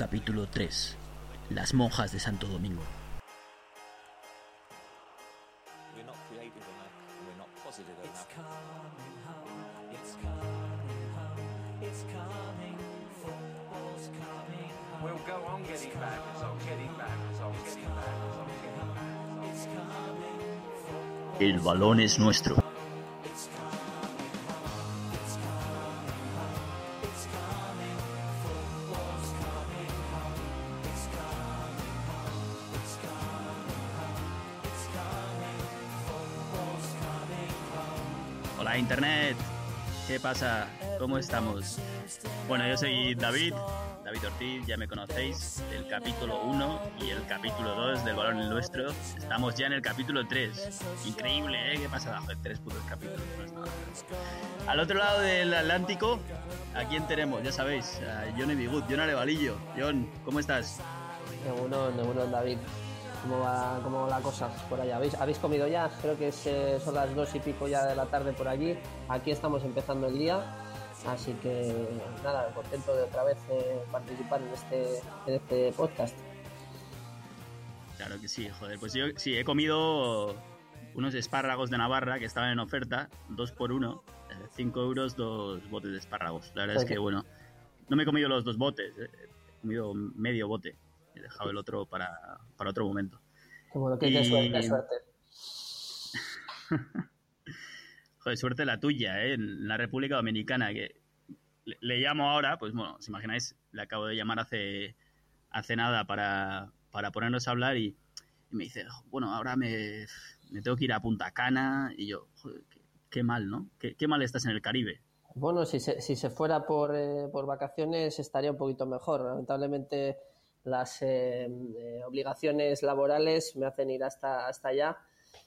Capítulo 3. Las monjas de Santo Domingo. We're not creative enough, pasa? ¿Cómo estamos? Bueno, yo soy David, David Ortiz, ya me conocéis, del capítulo 1 y el capítulo 2 del Balón Nuestro. Estamos ya en el capítulo 3. Increíble, ¿eh? ¿Qué pasa? Joder, tres putos capítulos. no. Al otro lado del Atlántico, ¿a quién tenemos? Ya sabéis, a Johnny Bigut, John Arevalillo. John, ¿cómo estás? Ninguno, ninguno, David. ¿Cómo va, ¿Cómo va la cosa por allá? ¿Habéis, ¿Habéis comido ya? Creo que es, eh, son las dos y pico ya de la tarde por allí. Aquí estamos empezando el día. Así que nada, contento de otra vez eh, participar en este, en este podcast. Claro que sí, joder. Pues yo sí, he comido unos espárragos de Navarra que estaban en oferta, dos por uno, 5 euros, dos botes de espárragos. La verdad es que, bueno, no me he comido los dos botes, eh, he comido medio bote. He dejado el otro para, para otro momento. Qué bueno, qué, qué Y- suerte, qué suerte. Joder, suerte la tuya, ¿eh? En la República Dominicana, que le, le llamo ahora, pues bueno, os imagináis, le acabo de llamar hace, hace nada para, para ponernos a hablar y, y me dice, bueno, ahora me, me tengo que ir a Punta Cana y yo, joder, qué, qué mal, ¿no? Qué, qué mal estás en el Caribe. Bueno, si se, si se fuera por, eh, por vacaciones estaría un poquito mejor. Lamentablemente las eh, eh, obligaciones laborales me hacen ir hasta, hasta allá.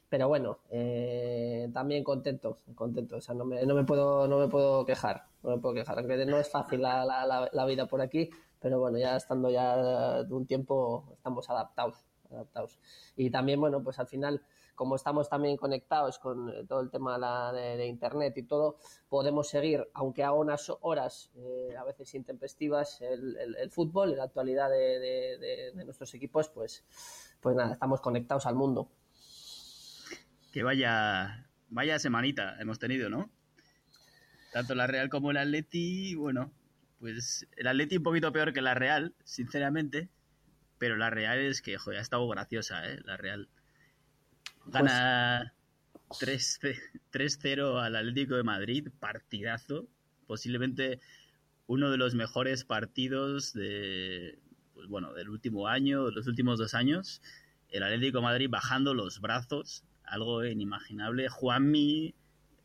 Pero bueno, eh, también contento, contento. O sea, no me, no me puedo, no me puedo quejar, no me puedo quejar. Aunque no es fácil la, la, la, vida por aquí, pero bueno, ya estando ya un tiempo estamos adaptados, adaptados. Y también, bueno, pues al final, como estamos también conectados con eh, todo el tema de, internet y todo, podemos seguir, aunque a unas horas eh, a veces intempestivas, el, el- fútbol y la actualidad de nuestros equipos, pues, pues nada, estamos conectados al mundo. Que vaya, vaya semanita hemos tenido, ¿no? Tanto la Real como el Atleti, bueno, pues el Atleti un poquito peor que la Real, sinceramente, pero la Real es que, joder, ha estado graciosa, ¿eh? La Real. Gana 3 3-0 al Atlético de Madrid, partidazo, posiblemente uno de los mejores partidos de, pues bueno, del último año, de los últimos dos años. El Atlético de Madrid bajando los brazos, algo inimaginable. Juanmi,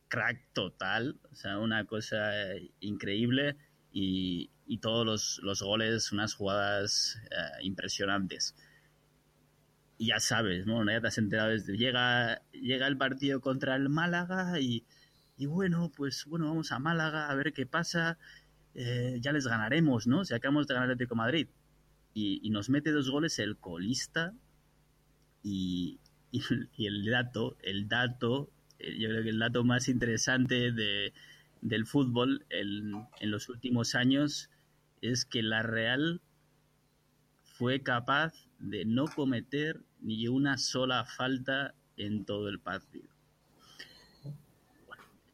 crack total, o sea, una cosa increíble y, y todos los, los goles, unas jugadas eh, impresionantes. Y ya sabes, ¿no? Ya te has enterado desde llega llega el partido contra el Málaga y, y bueno, pues bueno, vamos a Málaga a ver qué pasa. Eh, ya les ganaremos, ¿no? Si acabamos de ganar el Atlético Madrid. Y, nos mete dos goles el colista y, y, el dato, el dato, eh, yo creo que el dato más interesante de, del fútbol en los últimos años es que la Real fue capaz de no cometer ni una sola falta en todo el partido.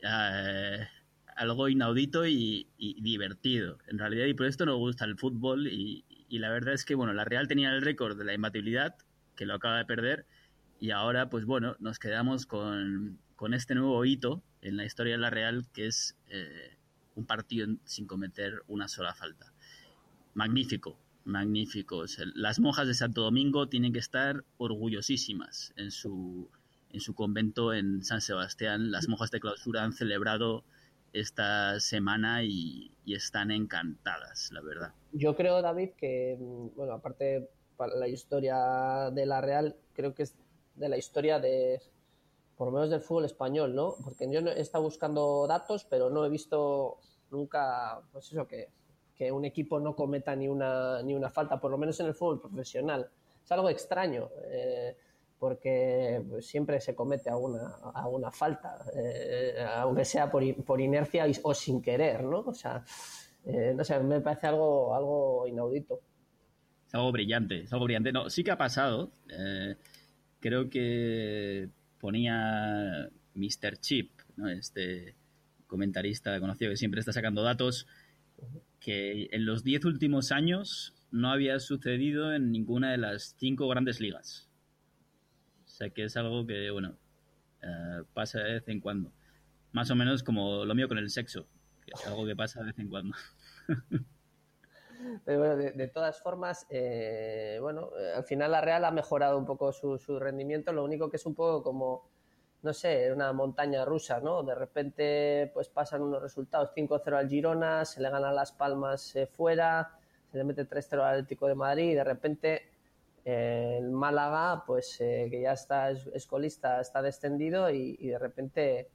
Eh, algo inaudito y, divertido, en realidad, y por esto nos gusta el fútbol y, la verdad es que, bueno, la Real tenía el récord de la imbatibilidad, que lo acaba de perder, y ahora, pues bueno, nos quedamos con, con este nuevo hito en la historia de la Real, que es eh, un partido sin cometer una sola falta. Magnífico, magnífico. O sea, las monjas de Santo Domingo tienen que estar orgullosísimas en su, en su convento en San Sebastián. Las monjas de clausura han celebrado esta semana y, y están encantadas, la verdad. Yo creo, David, que, mm, bueno, aparte para la historia de la Real, creo que es de la historia de, por lo menos del fútbol español, ¿no? Porque yo he estado buscando datos, pero no he visto nunca, pues eso, que, que un equipo no cometa ni una, ni una falta, por lo menos en el fútbol profesional. Es algo extraño, eh, porque siempre se comete alguna, alguna falta, eh, aunque sea por, por inercia o sin querer, ¿no? O sea, eh, no sé, me parece algo, algo inaudito. es algo brillante, es algo brillante. No, sí que ha pasado. creo que ponía Mr. Chip, este comentarista conocido que siempre está sacando datos, que en los 10 últimos años no había sucedido en ninguna de las cinco grandes ligas. O sea que es algo que, bueno, eh, pasa de vez en cuando. Más o menos como lo mío con el sexo, es algo que pasa de vez en cuando. Pero de todas formas, eh, bueno, eh, al final la Real ha mejorado un poco su, su rendimiento, lo único que es un poco como, no sé, una montaña rusa, ¿no? De repente, pues pasan unos resultados, 5-0 al Girona, se le ganan las palmas eh, fuera, se le mete 3-0 al Atlético de Madrid y de repente eh, el Málaga, pues eh, que ya está es- escolista, está descendido y, y de repente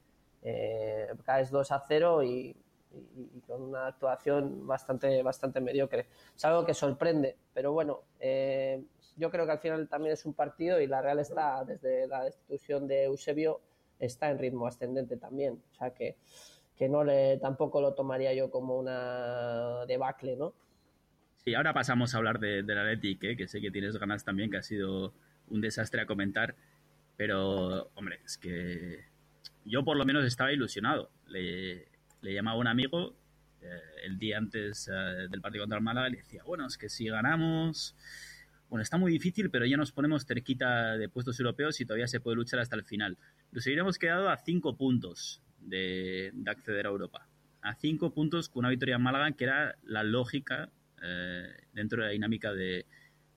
caes 2-0 y, y- con una actuación bastante, bastante mediocre. Es algo que sorprende, pero bueno, yo creo que al final también es un partido y la Real está, desde la destitución de Eusebio, está en ritmo ascendente también. O sea que, que no le, tampoco lo tomaría yo como una debacle, ¿no? Sí, ahora pasamos a hablar de, del Athletic, ¿eh? que sé que tienes ganas también, que ha sido un desastre a comentar, pero, hombre, es que yo por lo menos estaba ilusionado. Le, le llamaba a un amigo eh, el día antes eh, del partido contra el Málaga y le decía, bueno, es que si ganamos, bueno, está muy difícil, pero ya nos ponemos cerquita de puestos europeos y todavía se puede luchar hasta el final. Nos hubiéramos quedado a cinco puntos de, de acceder a Europa. A cinco puntos con una victoria en Málaga, que era la lógica eh, dentro de la dinámica de,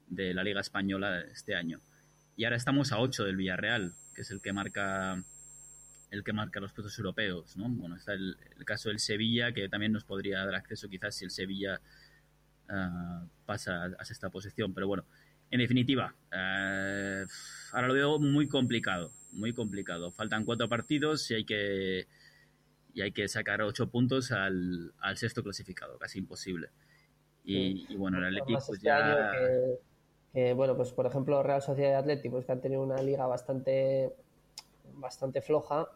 de la Liga Española este año. Y ahora estamos a 8 del Villarreal, que es el que marca el que marca los puestos europeos, ¿no? Bueno, está el, caso del Sevilla, que también nos podría dar acceso quizás si el Sevilla ah, pasa a sexta posición, pero bueno, en definitiva, eh, ahora lo veo muy complicado, muy complicado. Faltan cuatro partidos y hay que y hay que sacar ocho puntos al, al sexto clasificado, casi imposible. Y, y bueno, el Atlético pues este ya... año que, que, bueno, pues por ejemplo Real Sociedad y Atlético, pues que han tenido una liga bastante, bastante floja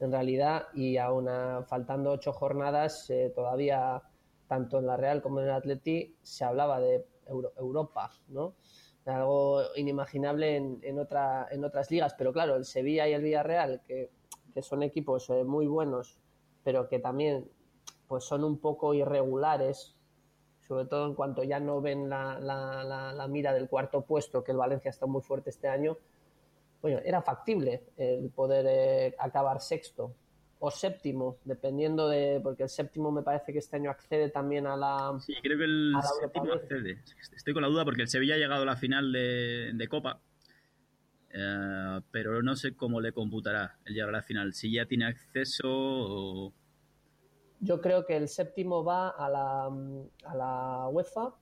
en realidad y aún a- faltando ocho jornadas eh, todavía tanto en la Real como en el Atleti se hablaba de Euro- Europa, ¿no? Algo inimaginable en, en, otra, en otras ligas, pero claro, el Sevilla y el Villarreal, que, que son equipos eh, muy buenos, pero que también pues son un poco irregulares, sobre todo en cuanto ya no ven la, la- la- la mira del cuarto puesto, que el Valencia está muy fuerte este año, bueno, era factible el poder eh, acabar sexto o séptimo, dependiendo de, porque el séptimo me parece que este año accede también a la... Sí, creo que el séptimo accede. Estoy con la duda porque el Sevilla ha llegado a la final de, de Copa, eh, pero no sé cómo le computará el llegar a la final. Si ya tiene acceso o... Yo creo que el séptimo va a la, a la UEFA,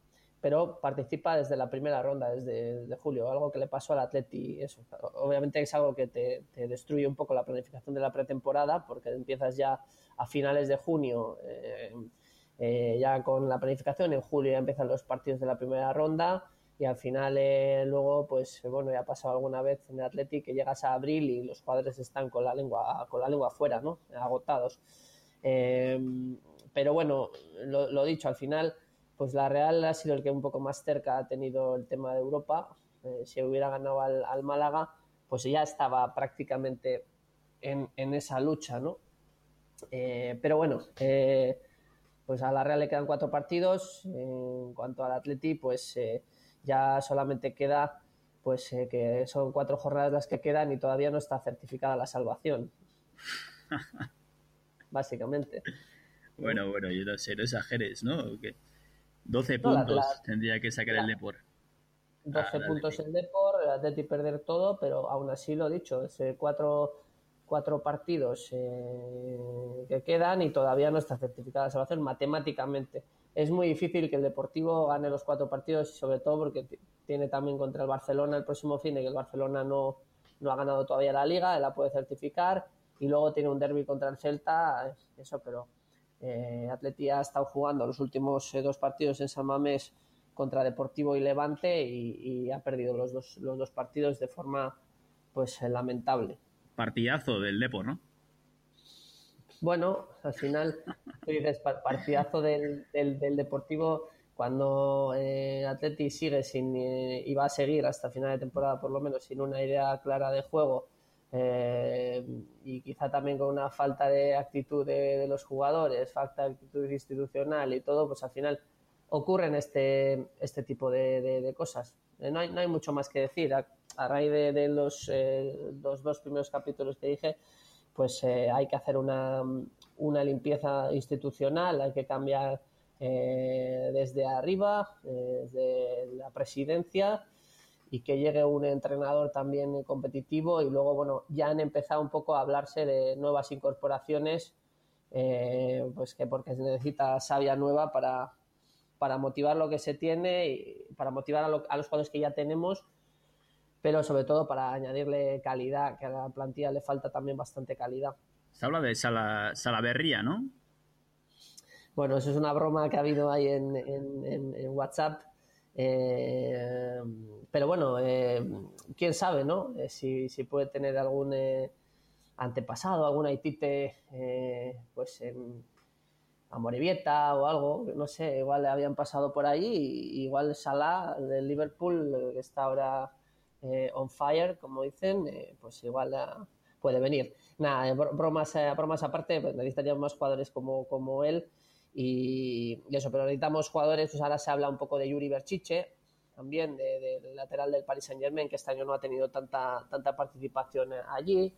pero participa desde la primera ronda, desde, julio, algo que le pasó al Atleti. Obviamente es algo que te, destruye un poco la planificación de la pretemporada, porque empiezas ya a finales de junio, eh, eh, ya con la planificación, en julio ya empiezan los partidos de la primera ronda. Y al final, eh, luego, pues bueno, ya ha pasado alguna vez en el Atleti que llegas a abril y los jugadores están con la lengua, con la lengua afuera, ¿no? Agotados. Pero bueno, lo, lo dicho, al final, pues la Real ha sido el que un poco más cerca ha tenido el tema de Europa. Eh, si hubiera ganado al, al Málaga, pues ya estaba prácticamente en, en esa lucha, ¿no? Eh, pero bueno, eh, pues a la Real le quedan cuatro partidos. En cuanto al Atleti, pues eh, ya solamente queda, pues que son cuatro jornadas las que quedan y todavía no está certificada la salvación. Básicamente. Bueno, bueno, yo no sé, no exageres, ¿no? ¿O qué? 12 No, la- puntos la- tendría que sacar la- el Depor. 12 Ah, puntos el Depor, el Atleti perder todo, pero aún así lo dicho, es cuatro, cuatro partidos eh, que quedan y todavía no está certificada la salvación matemáticamente. Es muy difícil que el Deportivo gane los cuatro partidos, sobre todo porque tiene también contra el Barcelona el próximo fin de que el Barcelona no, no ha ganado todavía la liga, él la puede certificar y luego tiene un derby contra el Celta, eso, pero eh, Atleti ha estado jugando los últimos eh, dos partidos en San Mamés contra Deportivo y Levante y, y ha perdido los dos, los dos partidos de forma pues eh, lamentable. Partidazo del Depor, ¿no? Bueno, al final, tú dices, pa- partidazo del, del, del Deportivo, cuando eh, Atleti sigue sin y va a seguir hasta final de temporada por lo menos sin una idea clara de juego eh, y quizá también con una falta de actitud de, los jugadores, falta de actitud institucional y todo, pues al final ocurren este, este tipo de, de, cosas. Eh, no, hay, no hay mucho más que decir. A, raíz de, los, eh, los, dos primeros capítulos que dije, pues hay que hacer una, una, limpieza institucional, hay que cambiar desde arriba, desde la presidencia y que llegue un entrenador también competitivo y luego, bueno, ya han empezado un poco a hablarse de nuevas incorporaciones, eh, pues que porque se necesita savia nueva para, para motivar lo que se tiene y para motivar a, lo, a, los jugadores que ya tenemos, pero sobre todo para añadirle calidad, que a la plantilla le falta también bastante calidad. Se habla de Sala, Salaverría, ¿no? Bueno, eso es una broma que ha habido ahí en, en, en, en WhatsApp. Eh, pero bueno, eh, quién sabe, ¿no? Eh, si, si, puede tener algún antepasado, alguna hitite, eh, pues en Amorebieta o algo, no sé, igual le habían pasado por ahí, y, igual Salah del Liverpool, que está ahora on fire, como dicen, pues igual puede venir. Nada, bromas, bromas aparte, pues necesitaríamos más jugadores como, como él. Y, y, eso, pero necesitamos jugadores, pues ahora se habla un poco de Yuri Berchiche, también de, de, lateral del Paris Saint Germain, que este año no ha tenido tanta, tanta participación allí.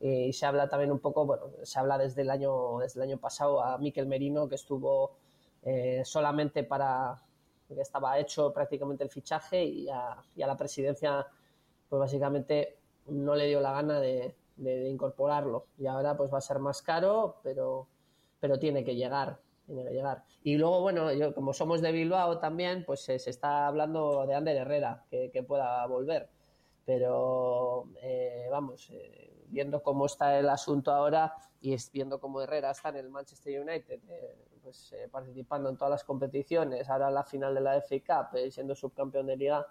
Eh, y se habla también un poco, bueno, se habla desde el año, desde el año pasado a Miquel Merino, que estuvo eh, solamente para, que estaba hecho prácticamente el fichaje y a, y a, la presidencia, pues básicamente no le dio la gana de, de, incorporarlo. Y ahora pues va a ser más caro, pero, pero tiene que llegar que llegar. Y luego, bueno, yo, como somos de Bilbao también, pues eh, se está hablando de Ander Herrera, que, pueda volver. Pero, eh, vamos, eh, viendo cómo está el asunto ahora y viendo cómo Herrera está en el Manchester United, eh, pues participando en todas las competiciones, ahora en la final de la FA Cup, siendo subcampeón de liga,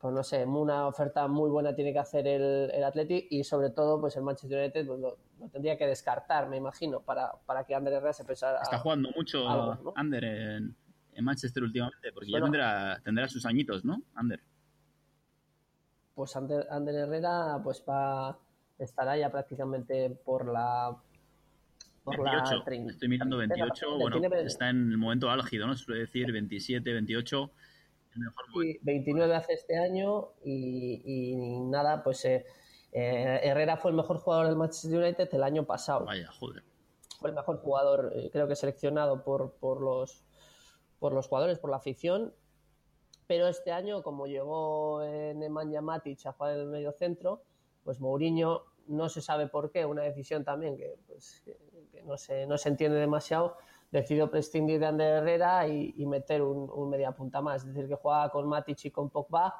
pues no sé, una oferta muy buena tiene que hacer el, el Atleti y sobre todo pues el Manchester United pues, lo, lo, tendría que descartar, me imagino, para, para que Ander Herrera se pensara... Está jugando mucho algo, ¿no? Ander en, en, Manchester últimamente, porque bueno, ya tendrá, tendrá sus añitos, ¿no? Ander. Pues Ander, Ander Herrera pues va estará ya prácticamente por la... Por 28, la 30, estoy mirando 28, bueno, tiene... está en el momento álgido, ¿no? Se suele decir 27, 28 Sí, 29 hace este año y, y nada, pues eh, eh, Herrera fue el mejor jugador del Manchester United el año pasado. Vaya, joder. Fue el mejor jugador, eh, creo que seleccionado por, por, los, por los jugadores, por la afición. Pero este año, como llegó Nemanja Matic a jugar en el medio centro, pues Mourinho no se sabe por qué, una decisión también que, pues, que no, se, no se entiende demasiado, decidió prescindir de Ander Herrera y, meter un, un, media punta más, es decir, que jugaba con Matic y con Pogba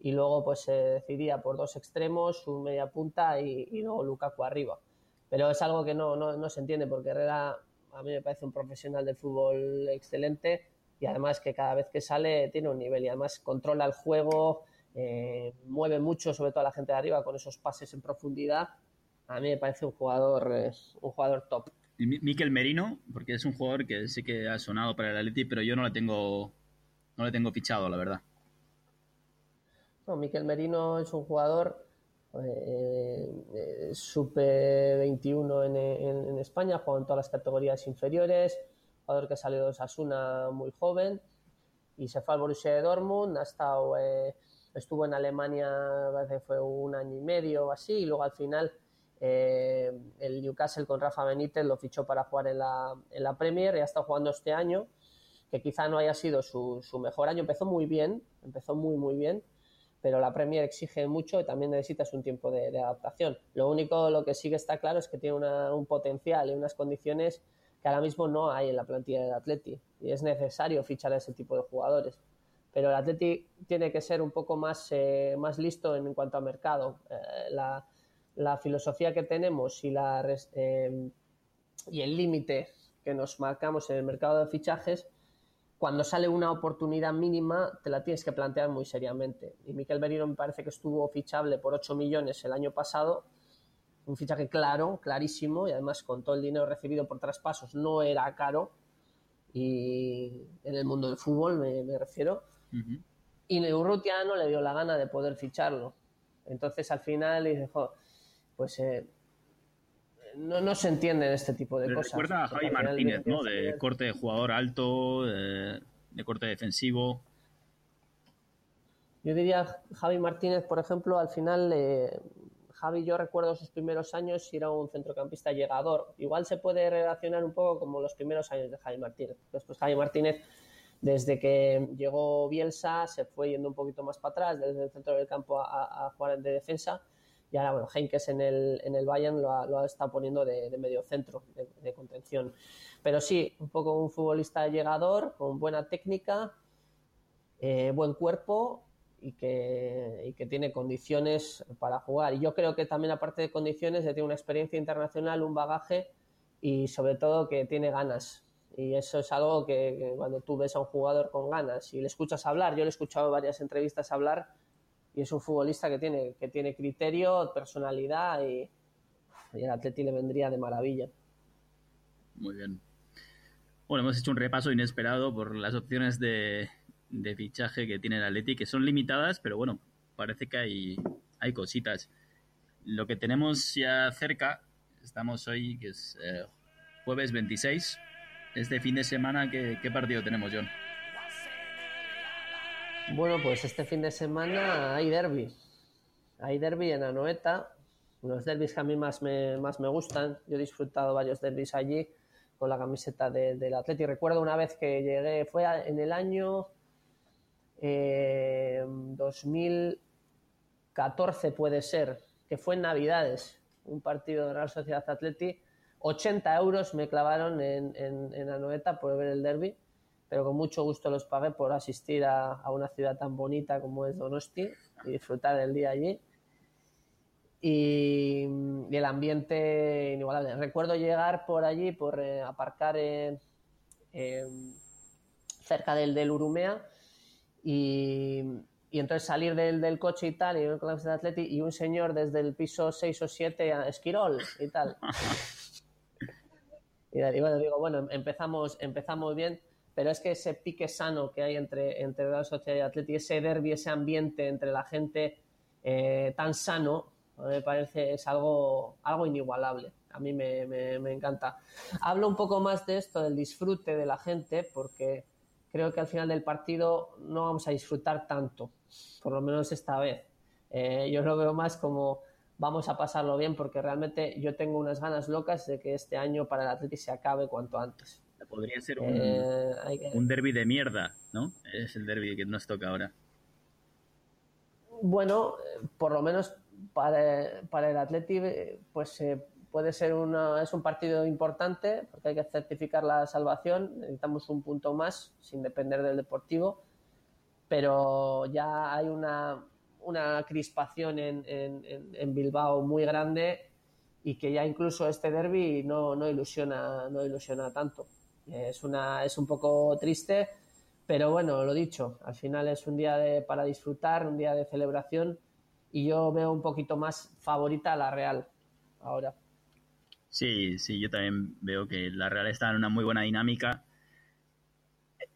y luego pues se decidía por dos extremos, un media punta y, y luego Lukaku arriba. Pero es algo que no, no, no, se entiende porque Herrera a mí me parece un profesional del fútbol excelente y además que cada vez que sale tiene un nivel y además controla el juego, eh, mueve mucho sobre todo a la gente de arriba con esos pases en profundidad. A mí me parece un jugador, eh, un jugador top. Miquel Merino, porque es un jugador que sí que ha sonado para el Atleti, pero yo no le tengo no le tengo fichado, la verdad. No, Miquel Merino es un jugador eh, eh, super 21 en, en, en, España, juega en todas las categorías inferiores, jugador que salió de Osasuna muy joven y se fue al Borussia de Dortmund, ha estado, eh, estuvo en Alemania, parece fue un año y medio o así, y luego al final eh, el Newcastle con Rafa Benítez lo fichó para jugar en la, en la Premier y ha estado jugando este año, que quizá no haya sido su, su, mejor año. Empezó muy bien, empezó muy, muy bien, pero la Premier exige mucho y también necesitas un tiempo de, adaptación. Lo único, lo que sí que está claro es que tiene un potencial y unas condiciones que ahora mismo no hay en la plantilla del Atleti y es necesario fichar a ese tipo de jugadores. Pero el Atleti tiene que ser un poco más, eh, más listo en, cuanto a mercado. Eh, la filosofía que tenemos y, la, eh, y el límite que nos marcamos en el mercado de fichajes, cuando sale una oportunidad mínima, te la tienes que plantear muy seriamente. Y Miquel Merino me parece que estuvo fichable por 8 millones el año pasado, un fichaje claro, clarísimo, y además con todo el dinero recibido por traspasos no era caro. y en el mundo del fútbol me, me refiero. Ujú. Y Urrutia no le dio la gana de poder ficharlo. Entonces al final dice, "Jo, pues eh, no, no se entienden este tipo de Me cosas. recuerda a Javi Martínez, de- ¿no? De corte de jugador alto, eh, de corte defensivo. Yo diría Javi Martínez, por ejemplo, al final, eh, Javi, yo recuerdo sus primeros años y era un centrocampista llegador. Igual se puede relacionar un poco como los primeros años de Javi Martínez. Después Javi Martínez, desde que llegó Bielsa, se fue yendo un poquito más para atrás, desde el centro del campo a- a jugar de defensa. Y ahora, bueno, Henkes en el, en el Bayern lo ha, lo ha estado poniendo de, de medio centro, de, de contención. Pero sí, un poco un futbolista llegador, con buena técnica, eh, buen cuerpo y que, y que tiene condiciones para jugar. Y yo creo que también, aparte de condiciones, tiene una experiencia internacional, un bagaje y sobre todo que tiene ganas. Y eso es algo que, que cuando tú ves a un jugador con ganas y le escuchas hablar, yo le he escuchado en varias entrevistas hablar y es un futbolista que tiene, que tiene criterio, personalidad y, y el Atleti le vendría de maravilla. Muy bien. Bueno, hemos hecho un repaso inesperado por las opciones de, de fichaje que tiene el Atleti, que son limitadas, pero bueno, parece que hay, hay cositas. Lo que tenemos ya cerca, estamos hoy, que es eh, jueves 26, este fin de semana, ¿qué, qué partido tenemos, John? Bueno, pues este fin de semana hay derby. Hay derby en Anoeta, unos derbis que a mí más me, más me gustan. Yo he disfrutado varios derbis allí con la camiseta de- del Atleti. Recuerdo una vez que llegué, fue en el año eh, 2014 puede ser, que fue en Navidades, un partido de Real Sociedad Atleti. 80 euros me clavaron en, en, en Anoeta por ver el derby pero con mucho gusto los pagué por asistir a, a una ciudad tan bonita como es Donosti y disfrutar del día allí. Y, y el ambiente inigualable. Recuerdo llegar por allí, por eh, aparcar en- en- cerca del, del Urumea y, y entonces salir del, del coche y tal, y con la de Atleti y un señor desde el piso 6 o 7 a Esquirol y tal. Y, y bueno, digo, bueno, empezamos, empezamos bien, pero es que ese pique sano que hay entre, entre Real Sociedad y Atleti, ese derbi, ese ambiente entre la gente eh, tan sano, me parece es algo, algo inigualable. A mí me, me- me encanta. Hablo un poco más de esto, del disfrute de la gente, porque creo que al final del partido no vamos a disfrutar tanto, por lo menos esta vez. Eh, yo lo veo más como vamos a pasarlo bien, porque realmente yo tengo unas ganas locas de que este año para el Atleti se acabe cuanto antes. Podría ser un, Eh, un derby de mierda, ¿no? Es el derby que nos toca ahora. Bueno, por lo menos para, para el Atleti, eh, pues eh, puede ser una, es un partido importante porque hay que certificar la salvación. Necesitamos un punto más sin depender del Deportivo, pero ya hay una, una crispación en, en- en- en Bilbao muy grande y que ya incluso este derby no, no ilusiona, no ilusiona tanto. Es, una, es un poco triste, pero bueno, lo dicho, al final es un día de- para disfrutar, un día de celebración y yo veo un poquito más favorita a la Real ahora. Sí, sí, yo también veo que la Real está en una muy buena dinámica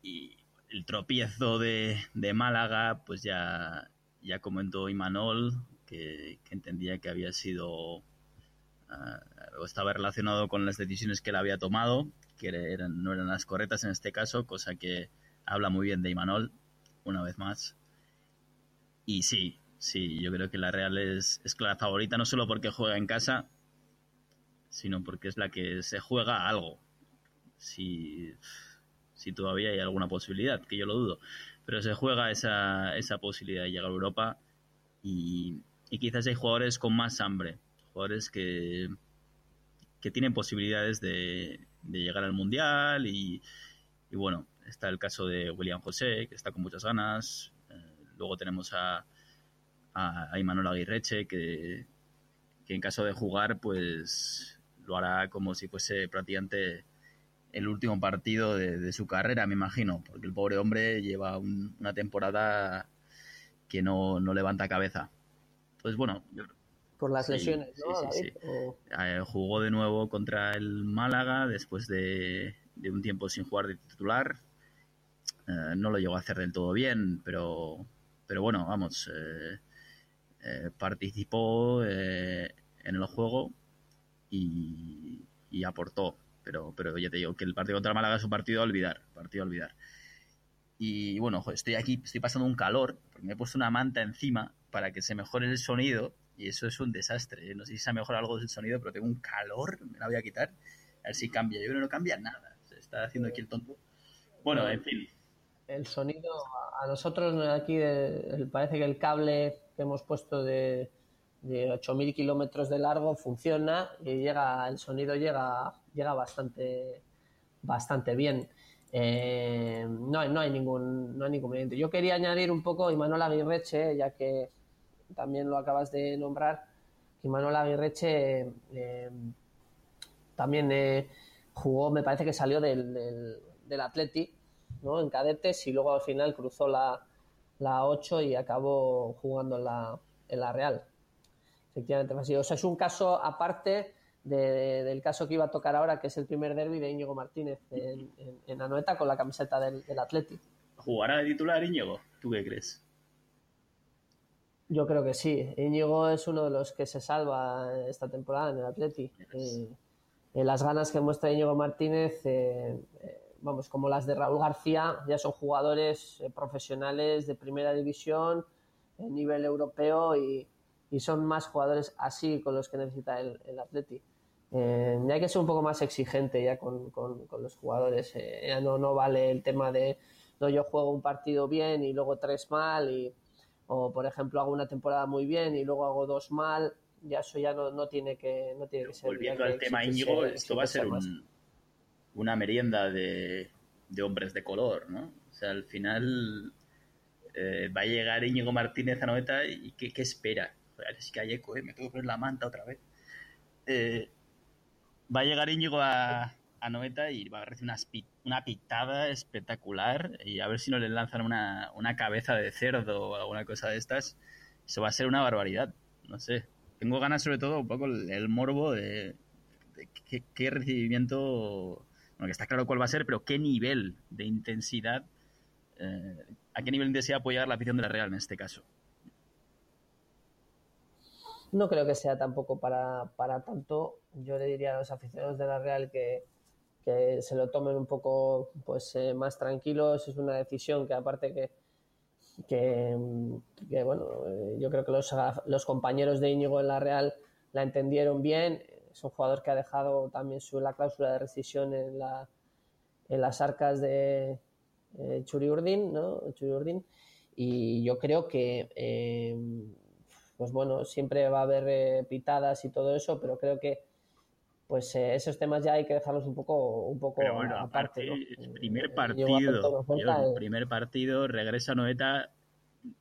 y el tropiezo de, de Málaga, pues ya, ya comentó Imanol que, que entendía que había sido o estaba relacionado con las decisiones que él había tomado, que no eran las correctas en este caso, cosa que habla muy bien de Imanol, una vez más. Y sí, sí, yo creo que la Real es, es clara favorita, no solo porque juega en casa, sino porque es la que se juega algo. Si, si todavía hay alguna posibilidad, que yo lo dudo. Pero se juega esa, esa posibilidad de llegar a Europa y, y quizás hay jugadores con más hambre, jugadores que, que tienen posibilidades de, de llegar al Mundial y, y bueno, está el caso de William José, que está con muchas ganas. Eh, luego tenemos a, a, Aguirreche, que, que en caso de jugar, pues lo hará como si fuese prácticamente el último partido de, su carrera, me imagino, porque el pobre hombre lleva un- una temporada que no, no levanta cabeza. Pues bueno, Por las Sí, lesiones, ¿no, sí, sí, David? O- eh, jugó de nuevo contra el Málaga después de, de un tiempo sin jugar de titular. Eh, no lo llegó a hacer del todo bien, pero, pero bueno, vamos, eh, eh, participó en el juego y, y aportó. Pero, pero ya te digo que el partido contra Málaga es un partido a olvidar, partido a olvidar. Y bueno, joder, estoy aquí, estoy pasando un calor, porque me he puesto una manta encima para que se mejore el sonido, y eso es un desastre. No sé si se ha mejorado algo del sonido, pero tengo un calor, me la voy a quitar, a ver si cambia. Yo creo que no cambia nada, se está haciendo aquí el tonto. Bueno, en fin, El sonido, a nosotros aquí eh, el- parece que el cable que hemos puesto de, de 8.000 kilómetros de largo funciona y llega el sonido llega, llega bastante, bastante bien. Eh, no, hay, no, hay ningún, no hay ningún inconveniente. Yo quería añadir un poco Imanol Aguirreche, ya que también lo acabas de nombrar, que Imanol Aguirreche eh, también eh, jugó, me parece que salió del, del, Atleti, ¿no? En cadetes y luego al final cruzó la, la 8 y acabó jugando en la, en la Real. Efectivamente así. O sea, es un caso aparte de- de- del caso que iba a tocar ahora, que es el primer derby de Íñigo Martínez en, en, en Anoeta con la camiseta del, del Atleti. ¿jugará de titular Íñigo? ¿Tú qué crees? Yo creo que sí. Íñigo es uno de los que se salva esta temporada en el Atleti. Eh, eh, las ganas que muestra Íñigo Martínez, eh, eh, vamos, como las de Raúl García, ya son jugadores profesionales de primera división, a nivel europeo y, y son más jugadores así con los que necesita el, el Atleti. Eh, ya hay que ser un poco más exigente ya con, con- con los jugadores. eh, ya no, no vale el tema de no, yo juego un partido bien y luego tres mal y, o por ejemplo hago una temporada muy bien y luego hago dos mal, ya eso ya no, no tiene que no tiene que ser. Volviendo al tema Íñigo, esto va a ser un- una merienda de, de hombres de color, ¿no? O sea, al final eh, va a llegar Íñigo Martínez a Noeta y ¿qué, qué espera? Es que hay eco, ¿eh? me tengo que poner la manta otra vez. Eh, va a llegar Íñigo a, a y va a recibir una, una pitada espectacular y a ver si no le lanzan una, una cabeza de cerdo o alguna cosa de estas. Eso va a ser una barbaridad, no sé. Tengo ganas sobre todo un poco el, morbo de, qué, recibimiento, bueno, que está claro cuál va a ser, pero qué nivel de intensidad, eh, a qué nivel de intensidad llegar la afición de la Real en este caso. No creo que sea tampoco para, para tanto. Yo le diría a los aficionados de la Real que, que se lo tomen un poco pues eh, más tranquilos. Es una decisión que aparte que, que, mm, bueno, eh, yo creo que los, los compañeros de Íñigo en la Real la entendieron bien. Es un jugador que ha dejado también su, la cláusula de rescisión en, la, en las arcas de eh, Churi Urdin, ¿no? Churi Urdin. Y yo creo que eh, pues bueno, siempre va a haber pitadas y todo eso, pero creo que pues eh, esos temas ya hay que dejarlos un poco, un poco Pero bueno, aparte. aparte, ¿no? el primer partido, Dios, primer partido, regresa Noeta,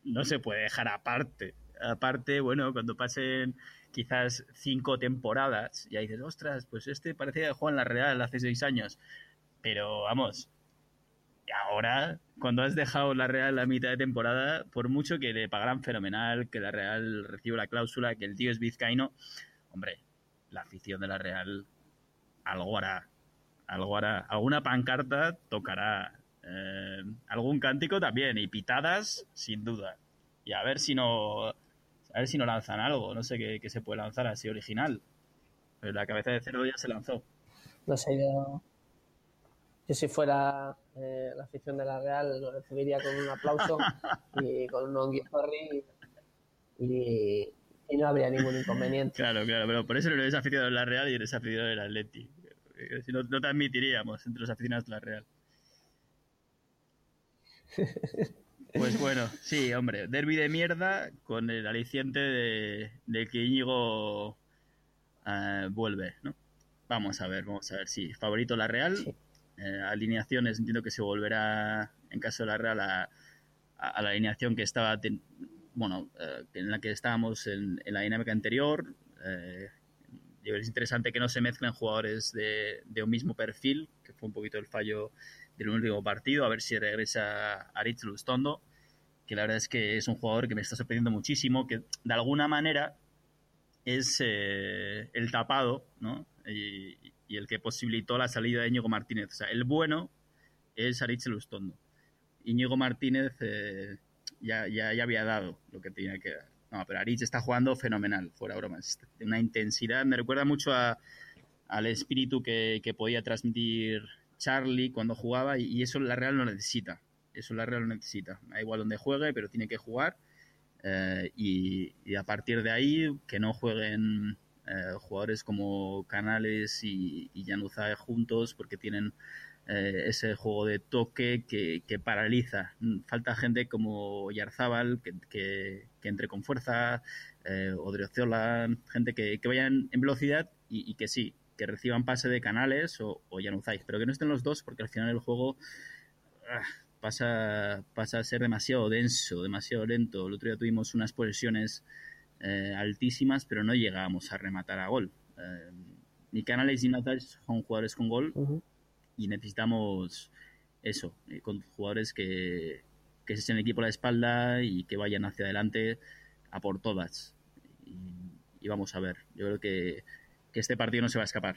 no se puede dejar aparte. Aparte, bueno, cuando pasen quizás cinco temporadas, ya dices, ostras, pues este parecía que jugaba en la Real hace seis años. Pero vamos, ahora, cuando has dejado la Real a mitad de temporada, por mucho que le pagarán fenomenal, que la Real reciba la cláusula, que el tío es vizcaíno, hombre, la afición de la Real algo hará. Algo hará. Alguna pancarta tocará. eh, algún cántico también. Y pitadas, sin duda. Y a ver si no. A ver si no lanzan algo. No sé qué, qué se puede lanzar así original. Pero la cabeza de cerdo ya se lanzó. No sé, yo, yo si fuera eh, la afición de la Real lo recibiría con un aplauso y con un onguizorri y, y no habría ningún inconveniente. Claro, claro. Pero por eso no eres aficionado de la Real y eres aficionado del Atleti. Eh, Si no, no te admitiríamos entre los aficionados de la Real. Pues bueno, sí, hombre, derby de mierda con el aliciente de, de que Íñigo eh, vuelve, ¿no? Vamos a ver, vamos a ver, sí, favorito la Real, Sí. eh, alineaciones, entiendo que se volverá, en caso de la Real, a, a- a la alineación que estaba, ten- bueno, eh, en la que estábamos en, en la dinámica anterior. eh, es interesante que no se mezclen jugadores de, de un mismo perfil, que fue un poquito el fallo del último partido, a ver si regresa Aritz Lustondo, que la verdad es que es un jugador que me está sorprendiendo muchísimo, que de alguna manera es eh, el tapado, ¿no? Y, y el que posibilitó la salida de Íñigo Martínez. O sea, el bueno es Aritz Lustondo. Íñigo Martínez eh, ya, ya, ya había dado lo que tenía que dar. No, pero Aritz está jugando fenomenal, fuera bromas. Una intensidad, me recuerda mucho a, al espíritu que, que podía transmitir Charlie cuando jugaba y, y eso la Real lo necesita. Eso la Real lo necesita. Da igual donde juegue, pero tiene que jugar. eh, y, y a partir de ahí, que no jueguen eh, jugadores como Canales y, y Januzaj juntos porque tienen eh, ese juego de toque que, que paraliza. Falta gente como Yarzábal que, que, entre con fuerza, eh, Odriozola, gente que, vayan en velocidad y, y que sí, que reciban pase de Canales o, o pero que no estén los dos porque al final el juego ah, pasa, pasa a ser demasiado denso, demasiado lento. El otro día tuvimos unas posesiones eh, altísimas, pero no llegábamos a rematar a gol. Eh, ni Canales ni Natal son jugadores con gol. Y necesitamos eso, eh, con jugadores que, que se echen el equipo a la espalda y que vayan hacia adelante a por todas. Y, y vamos a ver, yo creo que, que este partido no se va a escapar.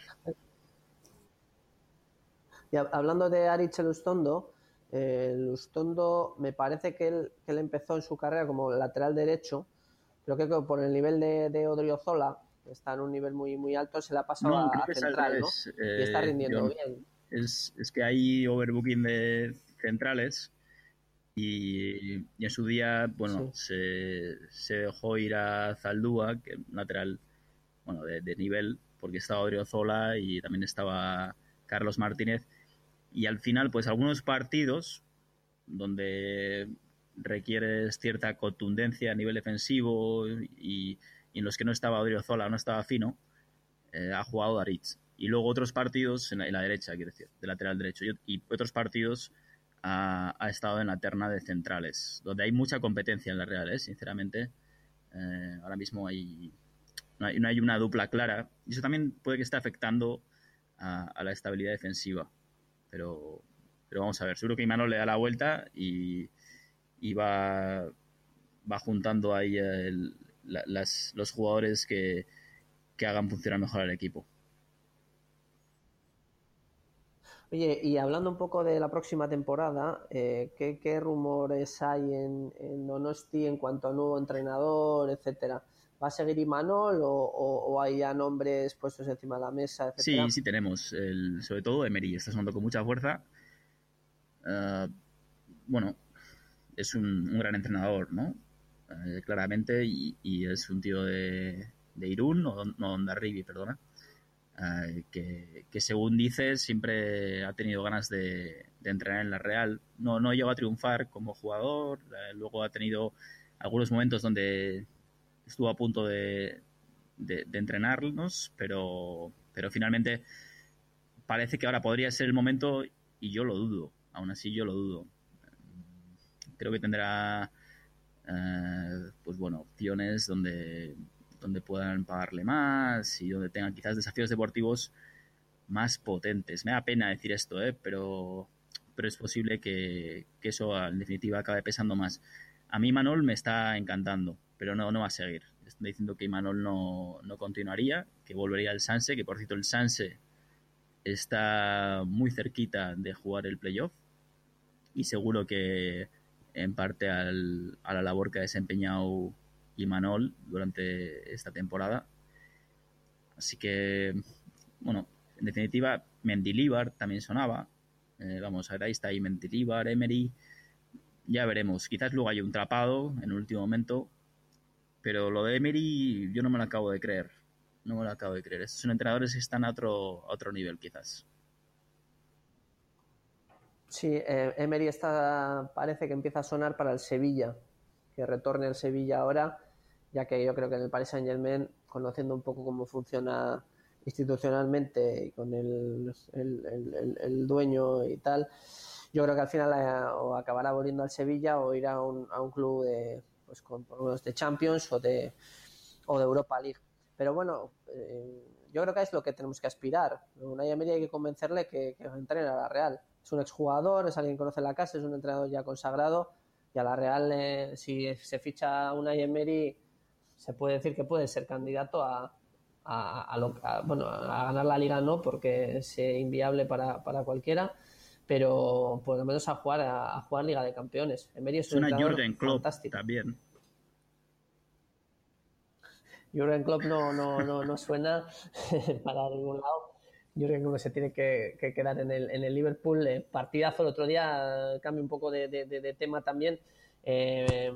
Y hab- hablando de Aritz Lustondo, eh, Lustondo me parece que él, que él empezó en su carrera como lateral derecho. Creo que por el nivel de, de Odriozola, que está en un nivel muy, muy alto, se le ha pasado No, a, central, ¿no? Y está eh, rindiendo bien. Es, es que hay overbooking de centrales y, y en su día, bueno, se, se dejó ir a Zaldúa, que es un lateral, bueno, de, de nivel, porque estaba Odriozola y también estaba Carlos Martínez. Y al final, pues algunos partidos donde requieres cierta contundencia a nivel defensivo y, y en los que no estaba Odriozola, no estaba fino, eh, ha jugado Daritz. Y luego otros partidos en la, derecha, quiero decir, de lateral derecho. Y, otros partidos ha, estado en la terna de centrales, donde hay mucha competencia en la Real, ¿eh? sinceramente. Eh, ahora mismo hay no, hay, no hay una dupla clara. Y eso también puede que esté afectando a, la estabilidad defensiva. Pero, pero vamos a ver, seguro que Imanol le da la vuelta y, va, va juntando ahí las, los jugadores que, que hagan funcionar mejor al equipo. Oye, y hablando un poco de la próxima temporada, eh, ¿qué, qué rumores hay en, en Donosti en cuanto a nuevo entrenador, etcétera? ¿Va a seguir Imanol o, o- o hay ya nombres puestos encima de la mesa, Sí, etcétera? sí tenemos. El, sobre todo Emery está sonando con mucha fuerza. Ah, bueno, es un, un gran entrenador, ¿no? Eh, claramente, y, es un tío de, de Irún, no, no Ondarribi, perdona, ah, que, según dice siempre ha tenido ganas de, entrenar en la Real. No, no llegó a triunfar como jugador, eh, luego ha tenido algunos momentos donde estuvo a punto de entrenarnos, pero, pero finalmente parece que ahora podría ser el momento y yo lo dudo. Aún así, yo lo dudo. Creo que tendrá, eh, pues bueno, opciones donde, donde puedan pagarle más y donde tengan quizás desafíos deportivos más potentes. Me da pena decir esto, ¿eh? pero, pero es posible que, que eso en definitiva acabe pesando más. A mí Manol me está encantando, pero no, no va a seguir. Están diciendo que Manol no, no continuaría, que volvería al Sanse, que por cierto el Sanse está muy cerquita de jugar el playoff y seguro que en parte al- a la labor que ha desempeñado Imanol durante esta temporada. Así que, bueno, en definitiva, Mendilibar también sonaba. Eh, vamos, ahí está ahí Mendilibar, Emery. Ya veremos. Quizás luego hay un trapado en el último momento. Pero lo de Emery yo no me lo acabo de creer. No me lo acabo de creer. Estos son entrenadores que están a otro, a otro nivel, quizás. Sí, eh, Emery está, parece que empieza a sonar para el Sevilla, que retorne al Sevilla ahora, ya que yo creo que en el Paris Saint Germain, conociendo un poco cómo funciona institucionalmente y con el, el- el- el- dueño y tal, yo creo que al final eh, o acabará volviendo al Sevilla o irá a un, a un club de, pues, con, de Champions o de, o de Europa League. Pero bueno, eh, yo creo que es lo que tenemos que aspirar. Unai Emery hay que convencerle que, que entrene a la Real. Es un exjugador, es alguien que conoce la casa, es un entrenador ya consagrado y a la Real, eh, si se ficha a Unai Emery, se puede decir que puede ser candidato a, a, a lo- a- bueno, a ganar la liga no, porque es eh, inviable para, para cualquiera, pero por lo menos a jugar a, jugar Liga de Campeones. Emery es un Suena entrenador Jürgen Klopp fantástico. también. Jürgen Klopp no, no, no, no suena para ningún lado. Jürgen Klopp se tiene que, que quedar en el, en el Liverpool. Eh, partidazo el otro día, cambio un poco de, de- de- de tema también. Eh,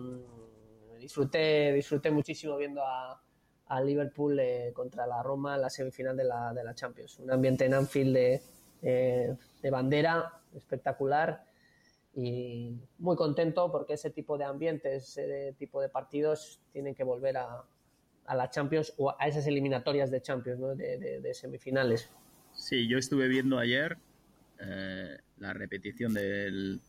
disfruté, disfruté muchísimo viendo a, Liverpool eh, contra la Roma en la semifinal de la, Champions. Un ambiente en Anfield de, eh, de bandera espectacular y muy contento porque ese tipo de ambientes, ese tipo de partidos tienen que volver a, a la Champions o a esas eliminatorias de Champions, ¿no? de semifinales. Sí, yo estuve viendo ayer eh, la repetición del,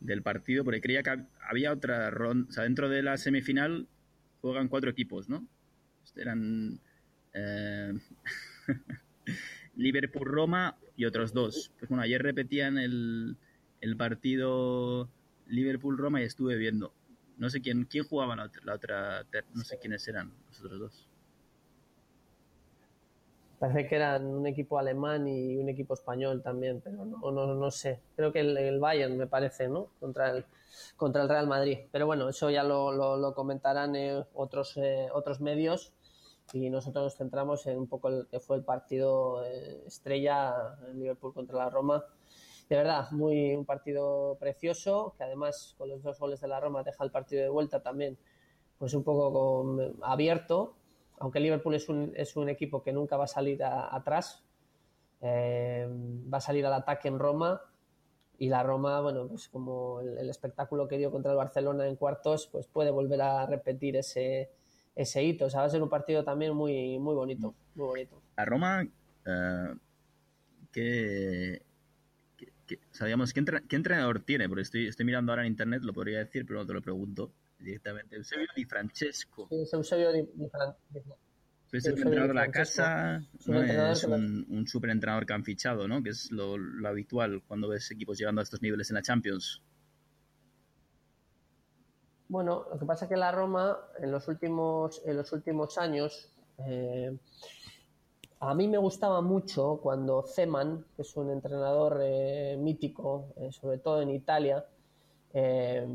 del partido porque creía que hab- había otra ronda. O sea, dentro de la semifinal juegan cuatro equipos, ¿no? Eran eh, Liverpool-Roma y otros dos. Pues bueno, ayer repetían el, el partido Liverpool-Roma y estuve viendo. No sé quién, quién jugaba la otra, no sé quiénes eran los otros dos. Parece que eran un equipo alemán y un equipo español también, pero no, no, no sé. Creo que el, el Bayern, me parece, ¿no? Contra el, contra el Real Madrid. Pero bueno, eso ya lo, lo- lo comentarán eh, otros, eh, otros medios y nosotros nos centramos en un poco el que fue el partido eh, estrella en Liverpool contra la Roma. De verdad, muy un partido precioso, que además con los dos goles de la Roma deja el partido de vuelta también pues un poco con- abierto, aunque Liverpool es un, es un equipo que nunca va a salir atrás, eh, va a salir al ataque en Roma y la Roma, bueno, pues como el, espectáculo que dio contra el Barcelona en cuartos, pues puede volver a repetir ese, ese hito. O sea, va a ser un partido también muy, muy bonito, muy bonito. a Roma, eh, ¿qué, qué- qué- o sea, digamos, ¿qué, entre- qué entrenador tiene? Porque estoy, estoy mirando ahora en internet, lo podría decir, pero no te lo pregunto directamente. Eusebio Di Francesco. Sí, es Eusebio Di- Di Fran- Di- Es el entrenador de la Francesco. casa, Es un no es un, un super entrenador que han fichado, ¿no? Que es lo, lo habitual cuando ves equipos llegando a estos niveles en la Champions. Bueno, lo que pasa es que la Roma en los últimos, en los últimos años, eh, a mí me gustaba mucho cuando Zeman, que es un entrenador eh, mítico, eh, sobre todo en Italia, eh,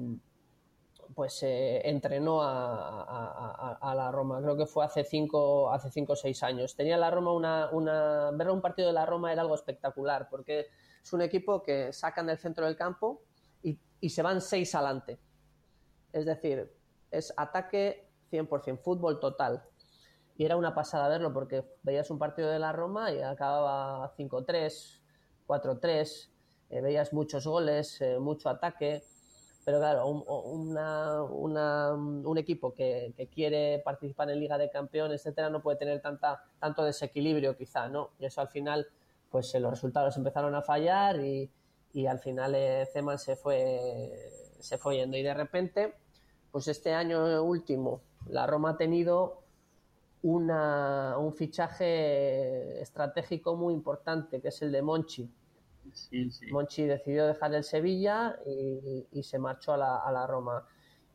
pues eh, entrenó a, la Roma. Creo que fue hace cinco, hace cinco o seis años. Tenía la Roma una, una. Ver un partido de la Roma era algo espectacular, porque es un equipo que sacan del centro del campo y, y se van seis adelante. Es decir, es ataque 100%, fútbol total. Y era una pasada verlo porque veías un partido de la Roma y acababa 5-3, 4-3, eh, veías muchos goles, eh, mucho ataque. Pero claro, un, una- una- un equipo que, que quiere participar en Liga de Campeones, etcétera, no puede tener tanta, tanto desequilibrio, quizá, ¿no? Y eso al final, pues eh, los resultados empezaron a fallar y, y al final eh, Zeman se fue, se fue yendo. Y de repente, pues este año último, la Roma ha tenido una, un fichaje estratégico muy importante, que es el de Monchi. Monchi decidió dejar el Sevilla y, se marchó a la, Roma.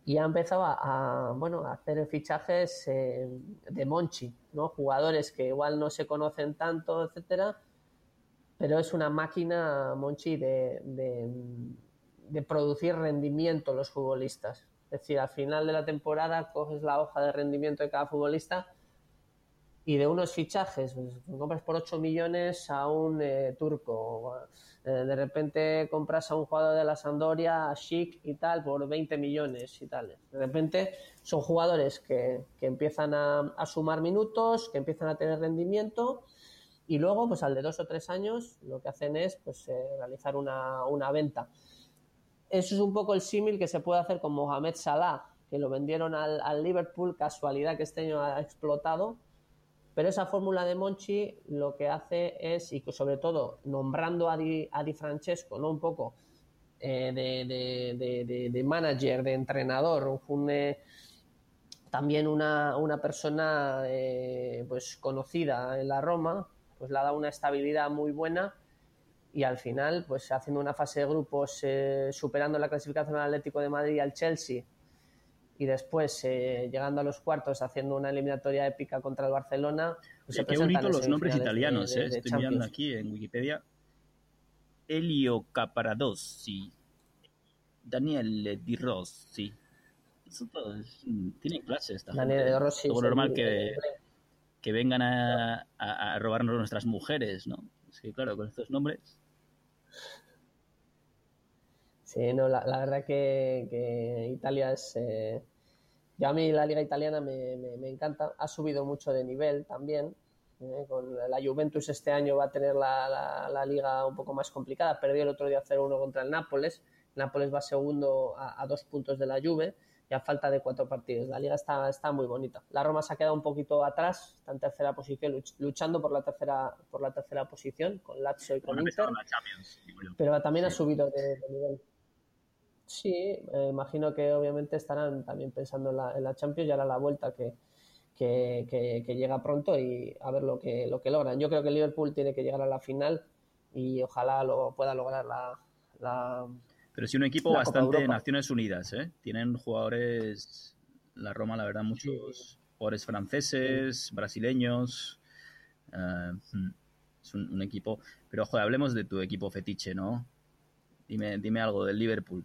Y ha empezado a, a, bueno, a hacer fichajes eh, de Monchi, ¿no? Jugadores que igual no se conocen tanto, etcétera, pero es una máquina, Monchi, de, de, de producir rendimiento los futbolistas. Es decir, al final de la temporada coges la hoja de rendimiento de cada futbolista y de unos fichajes, pues, compras por 8 millones a un eh, turco, eh, de repente compras a un jugador de la Sampdoria, a Chic y tal, por 20 millones y tal. De repente son jugadores que, que empiezan a, a, sumar minutos, que empiezan a tener rendimiento y luego, pues al de dos o tres años, lo que hacen es pues, eh, realizar una, una venta. Eso es un poco el símil que se puede hacer con Mohamed Salah, que lo vendieron al, al Liverpool, casualidad que este año ha explotado, pero esa fórmula de Monchi lo que hace es, y sobre todo nombrando a Di, Francesco, ¿no? Un poco eh, de, de, de, manager, de entrenador, un, también una, persona eh, pues conocida en la Roma, pues le ha dado una estabilidad muy buena y al final, pues haciendo una fase de grupos, superando la clasificación al Atlético de Madrid y al Chelsea, y después eh, llegando a los cuartos haciendo una eliminatoria épica contra el Barcelona. pues qué bonito los nombres de- italianos, de- ¿eh? de Estoy mirando aquí en Wikipedia. Elio Caparadossi, Daniele Di Rossi. Eso todo es- mm, tienen clase esta Daniel gente. de Rossi. Todo normal que, que vengan a, a- a robarnos nuestras mujeres, ¿no? Es que claro, con estos nombres. Sí, no, la, la verdad que, que Italia es... eh, yo a mí la liga italiana me, me- me encanta, ha subido mucho de nivel también. eh, con la Juventus este año va a tener la, la- la liga un poco más complicada. Perdió el otro día 0-1 contra el Nápoles. Nápoles va segundo a, a dos puntos de la Juve y a falta de cuatro partidos. La liga está, está muy bonita. La Roma se ha quedado un poquito atrás, está en tercera posición, luch- luchando por la tercera, por la tercera posición con Lazio y con Inter pero también ha subido de, de nivel. Sí, eh, imagino que obviamente estarán también pensando en la, en la Champions y ahora la vuelta que, que, que- que llega pronto y a ver lo que, lo que logran. Yo creo que Liverpool tiene que llegar a la final y ojalá lo pueda lograr la, la- Pero sí un equipo bastante Europa. Naciones Unidas, ¿eh? Tienen jugadores, la Roma, la verdad, muchos jugadores franceses, brasileños. eh, mm, es un, un equipo. Pero, joder, hablemos de tu equipo fetiche, ¿no? Dime, dime algo del Liverpool.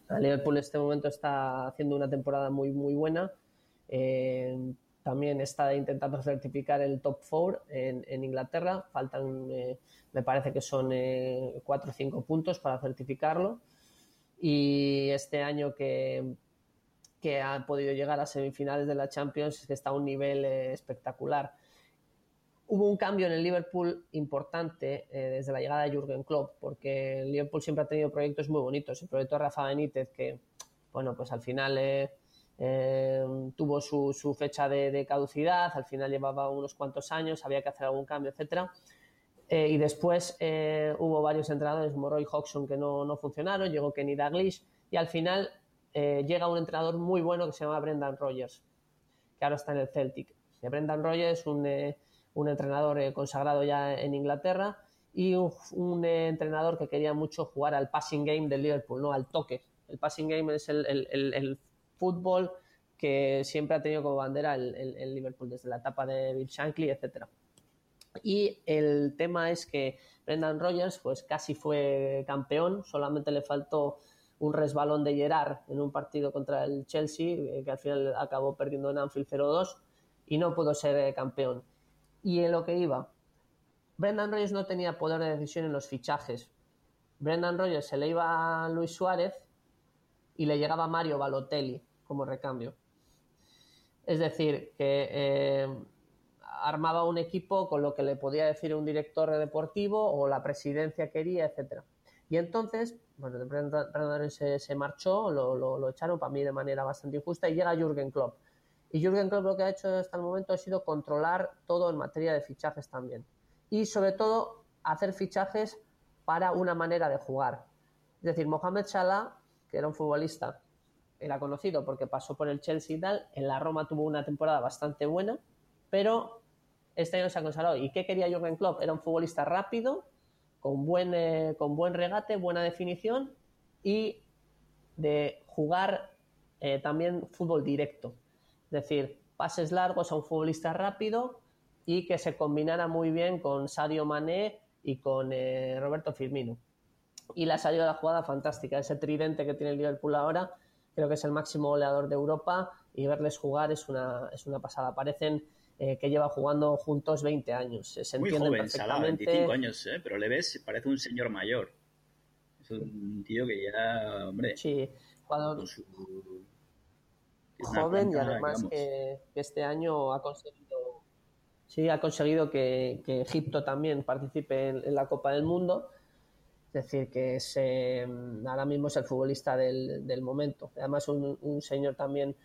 El Liverpool en este momento está haciendo una temporada muy, muy buena. Eh, también está intentando certificar el top 4 en, en Inglaterra. Faltan, eh, me parece que son 4 o 5 puntos para certificarlo. Y este año que, que ha podido llegar a semifinales de la Champions está a un nivel eh, espectacular. Hubo un cambio en el Liverpool importante eh, desde la llegada de Jürgen Klopp, porque el Liverpool siempre ha tenido proyectos muy bonitos. El proyecto de Rafa Benítez, que, bueno, pues al final eh, eh, tuvo su, su fecha de, de caducidad, al final llevaba unos cuantos años, había que hacer algún cambio, etcétera. Eh, y después eh, hubo varios entrenadores, como Roy Hodgson, que no, no funcionaron, llegó Kenny Dalglish, y al final eh, llega un entrenador muy bueno que se llama Brendan Rodgers, que ahora está en el Celtic. Brendan Rodgers, un, eh, un entrenador eh, consagrado ya en Inglaterra y un, eh, entrenador que quería mucho jugar al passing game del Liverpool, ¿no? al toque. El passing game es el, fútbol que siempre ha tenido como bandera el, Liverpool desde la etapa de Bill Shankly, etcétera. Y el tema es que Brendan Rodgers pues casi fue campeón, solamente le faltó un resbalón de Gerard en un partido contra el Chelsea, eh, que al final acabó perdiendo en Anfield 0-2 y no pudo ser campeón. Y en lo que iba, Brendan Rodgers no tenía poder de decisión en los fichajes. Brendan Rodgers se le iba a Luis Suárez y le llegaba Mario Balotelli como recambio. Es decir, que eh, armaba un equipo con lo que le podía decir un director deportivo o la presidencia quería, etcétera. Y entonces, bueno, Brendan se, se marchó, lo, echaron para mí de manera bastante injusta y llega Jürgen Klopp. Y Jürgen Klopp lo que ha hecho hasta el momento ha sido controlar todo en materia de fichajes también. Y sobre todo hacer fichajes para una manera de jugar. Es decir, Mohamed Salah, que era un futbolista, era conocido porque pasó por el Chelsea y tal, en la Roma tuvo una temporada bastante buena, pero este año se ha consagrado. ¿Y qué quería Jürgen Klopp? Era un futbolista rápido, con buen, eh, con buen regate, buena definición y de jugar eh, también fútbol directo. Es decir, pases largos a un futbolista rápido y que se combinara muy bien con Sadio Mané y con eh, Roberto Firmino. Y le ha salido la jugada fantástica. Ese tridente que tiene el Liverpool ahora, creo que es el máximo goleador de Europa y verles jugar es una, es una pasada. Parecen eh, que lleva jugando juntos 20 años. Se Muy entienden joven, Salah, perfectamente. 25 años, ¿eh? pero le ves, parece un señor mayor. Es un tío que ya, hombre, Sí, jugador con su... joven y además que, que este año ha conseguido sí ha conseguido que, que Egipto también participe en, en la Copa del Mundo. Es decir que es, eh, ahora mismo es el futbolista del, del momento. Además un, un señor también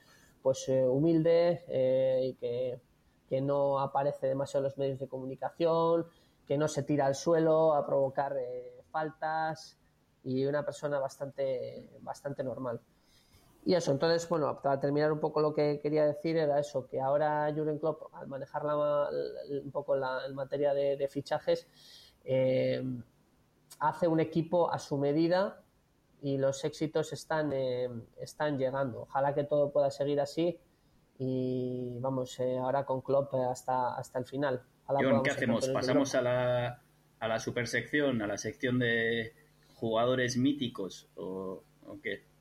pues eh, humilde eh, y que, que no aparece demasiado en los medios de comunicación que no se tira al suelo a provocar eh, faltas y una persona bastante bastante normal y eso, entonces, bueno, para terminar un poco lo que quería decir era eso, que ahora Jurgen Klopp, al manejar la, un poco la, en materia de, de fichajes, eh, hace un equipo a su medida y los éxitos están, eh, están llegando. Ojalá que todo pueda seguir así y vamos, eh, ahora con Klopp hasta, hasta el final. John, ¿qué hacemos? ¿Pasamos a la, a la supersección, a la sección de jugadores míticos o, o qué?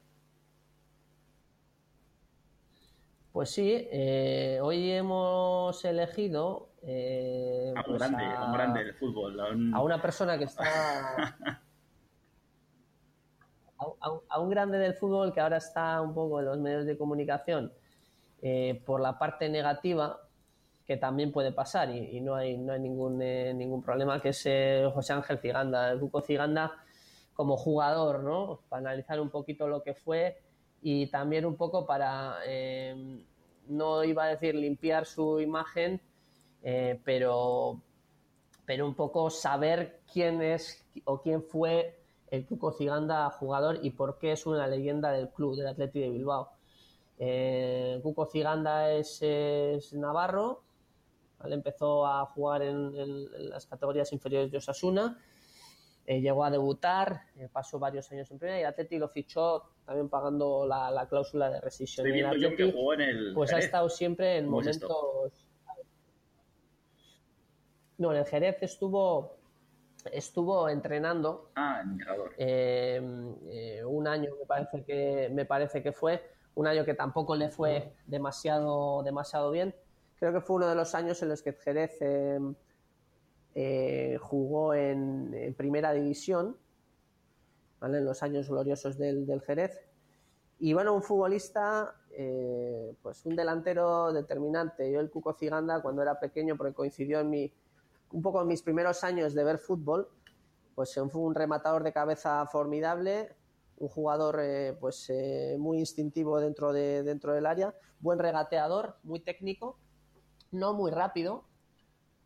Pues sí, eh, hoy hemos elegido eh, A un pues grande, a, a un grande del fútbol. a un- a una persona que está a, un grande del fútbol que ahora está un poco en los medios de comunicación eh, por la parte negativa que también puede pasar y, y no hay no hay ningún ningún problema que es José Ángel Ciganda el Cuco Ciganda como jugador no para analizar un poquito lo que fue y también un poco para eh, no iba a decir limpiar su imagen eh, pero pero un poco saber quién es o quién fue el Cuco Ciganda jugador y por qué es una leyenda del club, del Atleti de Bilbao. Eh, Cuco Ciganda es, navarro, ¿vale? empezó a jugar en, las categorías inferiores de Osasuna, llegó a debutar, pasó varios años en primera y el Atleti lo fichó también pagando la, la cláusula de rescisión. Estoy viendo yo que jugó en el. pues ha estado siempre en momentos. No, en el Jerez estuvo, estuvo entrenando Ah, entrenador. eh, eh, un año me parece que me parece que fue un año que tampoco le fue demasiado demasiado bien creo que fue uno de los años en los que Jerez eh, eh, jugó en, en primera división ¿vale? en los años gloriosos del, del Jerez y bueno un futbolista eh, pues un delantero determinante yo el Cuco Ciganda cuando era pequeño porque coincidió en mi un poco en mis primeros años de ver fútbol pues fue un rematador de cabeza formidable, un jugador eh, pues eh, muy instintivo dentro, de, dentro del área, buen regateador, muy técnico, no muy rápido,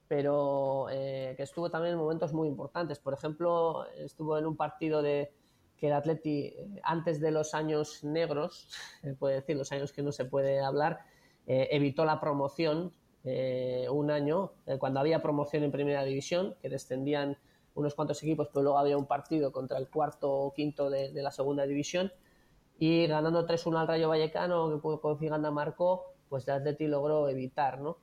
pero eh, que estuvo también en momentos muy importantes. Por ejemplo, estuvo en un partido de que el Atleti, eh, antes de los años negros, se puede decir, los años que no se puede hablar, eh, evitó la promoción eh, un año, eh, cuando había promoción en Primera División, que descendían unos cuantos equipos, pero luego había un partido contra el cuarto o quinto de, de la Segunda División, y ganando 3-1 al Rayo Vallecano, que con Ciganda marcó, pues el Atleti logró evitar, ¿no?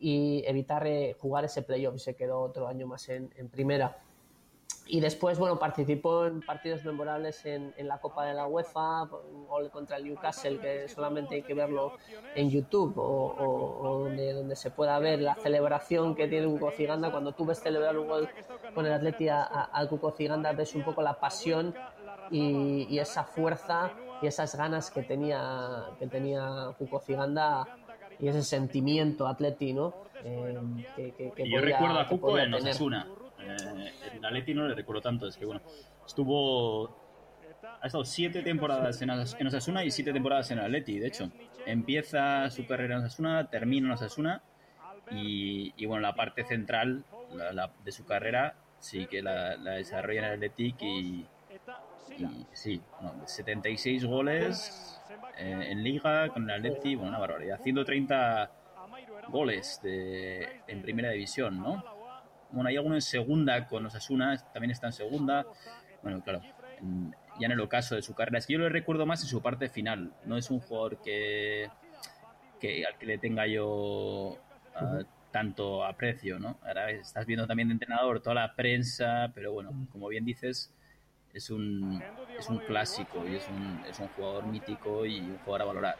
Y evitar eh, jugar ese playoff y se quedó otro año más en, en primera. Y después, bueno, participó en partidos memorables en, en la Copa de la UEFA, un gol contra el Newcastle, que solamente hay que verlo en YouTube o, o- o donde, donde se pueda ver la celebración que tiene Cuco Ciganda. Cuando tú ves celebrar un gol con el Atleti al Cuco Ciganda, ves un poco la pasión y, y esa fuerza y esas ganas que tenía, que tenía Cuco Ciganda y ese sentimiento Atleti, ¿no? Eh, que, que- que Y yo recuerdo a Cuco en tener. Eh, en Atleti no le recuerdo tanto, es que bueno, estuvo. Ha estado siete temporadas en, Os- en Osasuna y siete temporadas en Atleti, de hecho. Empieza su carrera en Osasuna, termina en Osasuna y, y bueno, la parte central la- de su carrera sí que la, la desarrolla en el Athletic y, y sí, bueno, 76 goles eh, en Liga con el Atleti, bueno, una barbaridad. 130 goles de, en primera división, ¿no? Bueno, hay alguno en segunda con Osasuna, también está en segunda. Bueno, claro, en- ya en el ocaso de su carrera. Es que yo lo recuerdo más en su parte final. No es un jugador que, que al que le tenga yo ah, tanto aprecio, ¿no? Ahora estás viendo también de entrenador toda la prensa, pero bueno, como bien dices, es un, es un clásico y es un, es un jugador mítico y un jugador a valorar.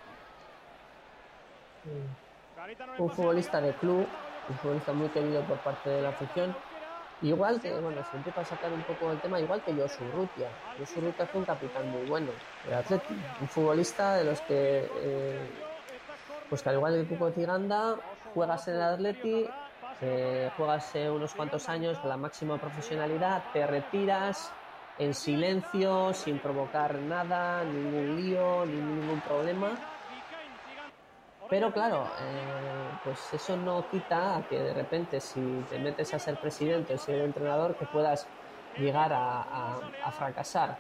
un futbolista de club, un futbolista muy querido por parte de la afición. Igual que, bueno, se empieza a sacar un poco el tema, igual que Josu Rutia. Josu Rutia fue un capitán muy bueno del Atleti, un futbolista de los que, eh, pues que al igual que Cuco Ciganda, juegas en el Atleti, eh, juegas unos cuantos años con la máxima profesionalidad, te retiras en silencio, sin provocar nada, ningún lío, ni ningún problema. Pero claro, eh, pues eso no quita a que de repente si te metes a ser presidente o ser entrenador que puedas llegar a, a- a fracasar.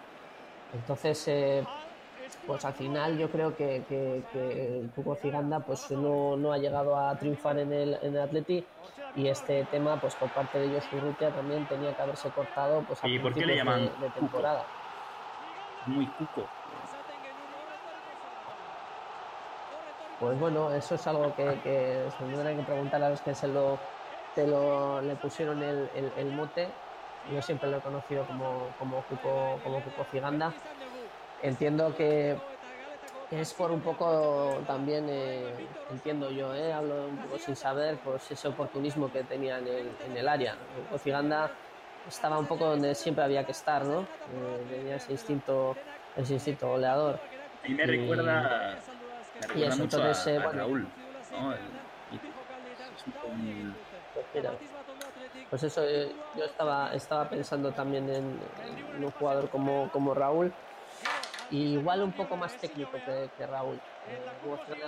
Entonces, eh, pues al final yo creo que, que, que Cuco Ciganda pues no, no ha llegado a triunfar en el, en el Atleti y este tema pues por parte de Josu Urrutia también tenía que haberse cortado pues a ¿Y por qué le principios llaman de, de Cuco? temporada. muy cuco. Pues bueno, eso es algo que, que se tendrán que preguntar a los que se lo, te lo, le pusieron el, el- el mote. Yo siempre lo he conocido como, como, Cuco, como Cuco Ciganda. Entiendo que es por un poco también, eh, entiendo yo, eh, hablo un poco sin saber, pues ese oportunismo que tenía en el, en el área. Cuco Ciganda estaba un poco donde siempre había que estar, ¿no? Eh, tenía ese instinto, ese instinto goleador. A mí me Y- recuerda, me recuerda eso, mucho entonces, a, eh, a bueno. Raúl. ¿no? El- es un- Pues pues eso, eh, yo estaba, estaba pensando también en, en un jugador como, como Raúl, y igual un poco más técnico que, que Raúl. Eh,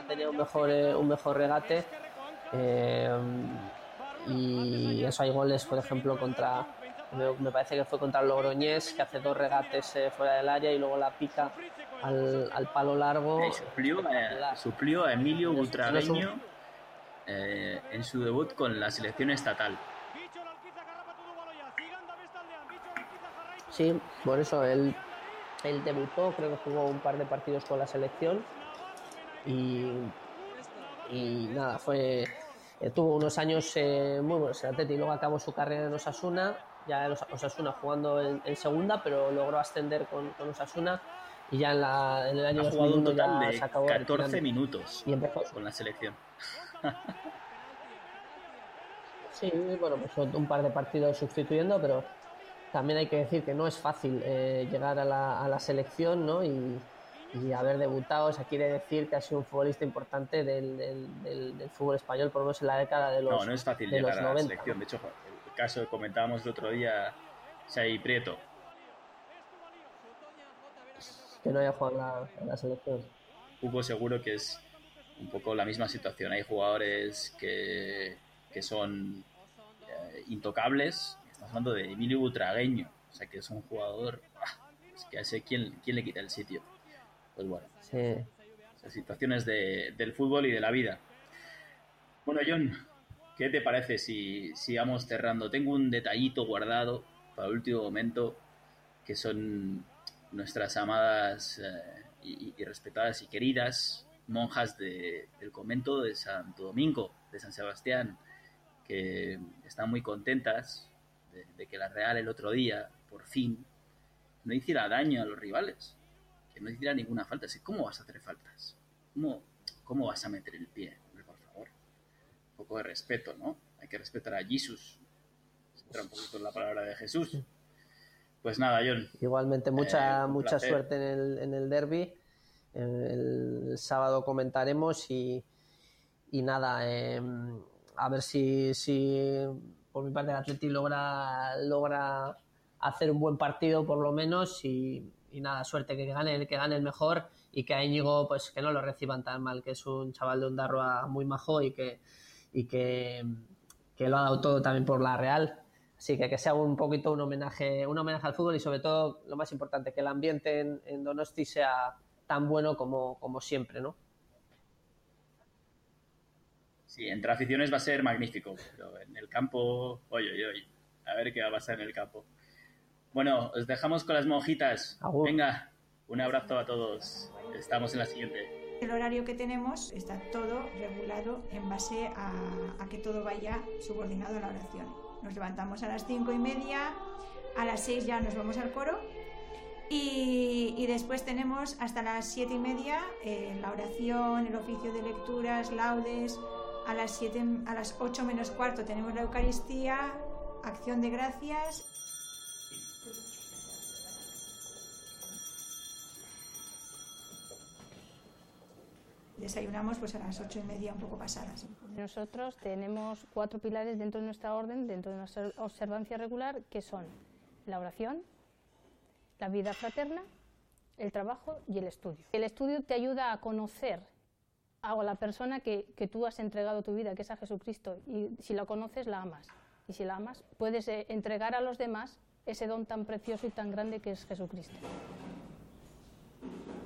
tenía un mejor, eh, un mejor regate, eh, y eso hay goles, por ejemplo, contra, me, parece que fue contra el Logroñés, que hace dos regates eh, fuera del área y luego la pica al, al palo largo. Eh, suplió, a, suplió a Emilio Butragueño eh, en su debut con la selección estatal. Sí, por eso él, él debutó, creo que jugó un par de partidos con la selección y, y nada, fue eh, tuvo unos años eh, muy buenos en Atleti y luego acabó su carrera en Osasuna, ya en Os- Osasuna jugando en, en segunda, pero logró ascender con, con Osasuna y ya en, la, en el año Ha jugado un 2001 total ya de se acabó 14 retirando. minutos Y empezó, con la selección. Sí, bueno, pues un par de partidos sustituyendo, pero también hay que decir que no es fácil eh, llegar a la, a la selección, ¿no? Y, y haber debutado, o sea, quiere decir que ha sido un futbolista importante del, del- del- del fútbol español, por lo menos en la década de los No, no es fácil llegar los a la 90, selección. De hecho, caso que comentábamos el otro día, Xavi Prieto, que no haya jugado en la, en la selección. Hugo seguro que es un poco la misma situación. Hay jugadores que, que son eh, intocables. Estamos hablando de Emilio Butragueño, o sea que es un jugador ah, es que a ese quién, quién le quita el sitio. Pues bueno, Sí. situaciones de- del fútbol y de la vida. Bueno, John, ¿qué te parece si sigamos cerrando? Tengo un detallito guardado para el último momento, que son nuestras amadas eh, y, respetadas y queridas monjas de- del convento de Santo Domingo, de San Sebastián, que están muy contentas de, de que la Real el otro día, por fin, no hiciera daño a los rivales que no hiciera ninguna falta. ¿Cómo vas a hacer faltas? ¿Cómo, ¿Cómo vas a meter el pie? Hombre, por favor. Un poco de respeto, ¿no? Hay que respetar a Jesús. Entra un poquito en la palabra de Jesús. Pues nada, John. Igualmente, mucha, Eh, mucha placer. suerte en el, en el derby. El, sábado comentaremos y, y nada, eh, a ver si, si por mi parte el Atleti logra, logra hacer un buen partido por lo menos y, y nada, suerte que gane, el que gane el mejor y que a Íñigo pues que no lo reciban tan mal, que es un chaval de Ondarroa muy majo y que, y que, que lo ha dado todo también por la Real. Así que que sea un poquito un homenaje, un homenaje al fútbol y sobre todo lo más importante, que el ambiente en, en Donosti sea tan bueno como, como siempre, ¿no? Sí, entre aficiones va a ser magnífico, pero en el campo, oye, oye, oye, a ver qué va a pasar en el campo. Bueno, os dejamos con las monjitas. Venga, un abrazo a todos. Estamos en la siguiente. El horario que tenemos está todo regulado en base a, que todo vaya subordinado a la oración. Nos levantamos a las cinco y media, a las seis ya nos vamos al coro y, y después tenemos hasta las siete y media eh, la oración, el oficio de lecturas, laudes. A las, siete, a las 8 menos cuarto tenemos la Eucaristía, acción de gracias desayunamos pues a las ocho y media un poco pasadas. Nosotros tenemos cuatro pilares dentro de nuestra orden, dentro de nuestra observancia regular, que son la oración, la vida fraterna, el trabajo y el estudio. El estudio te ayuda a conocer a la persona que, que tú has entregado tu vida, que es a Jesucristo, y si la conoces, la amas. Y si la amas, puedes eh, entregar a los demás ese don tan precioso y tan grande que es Jesucristo.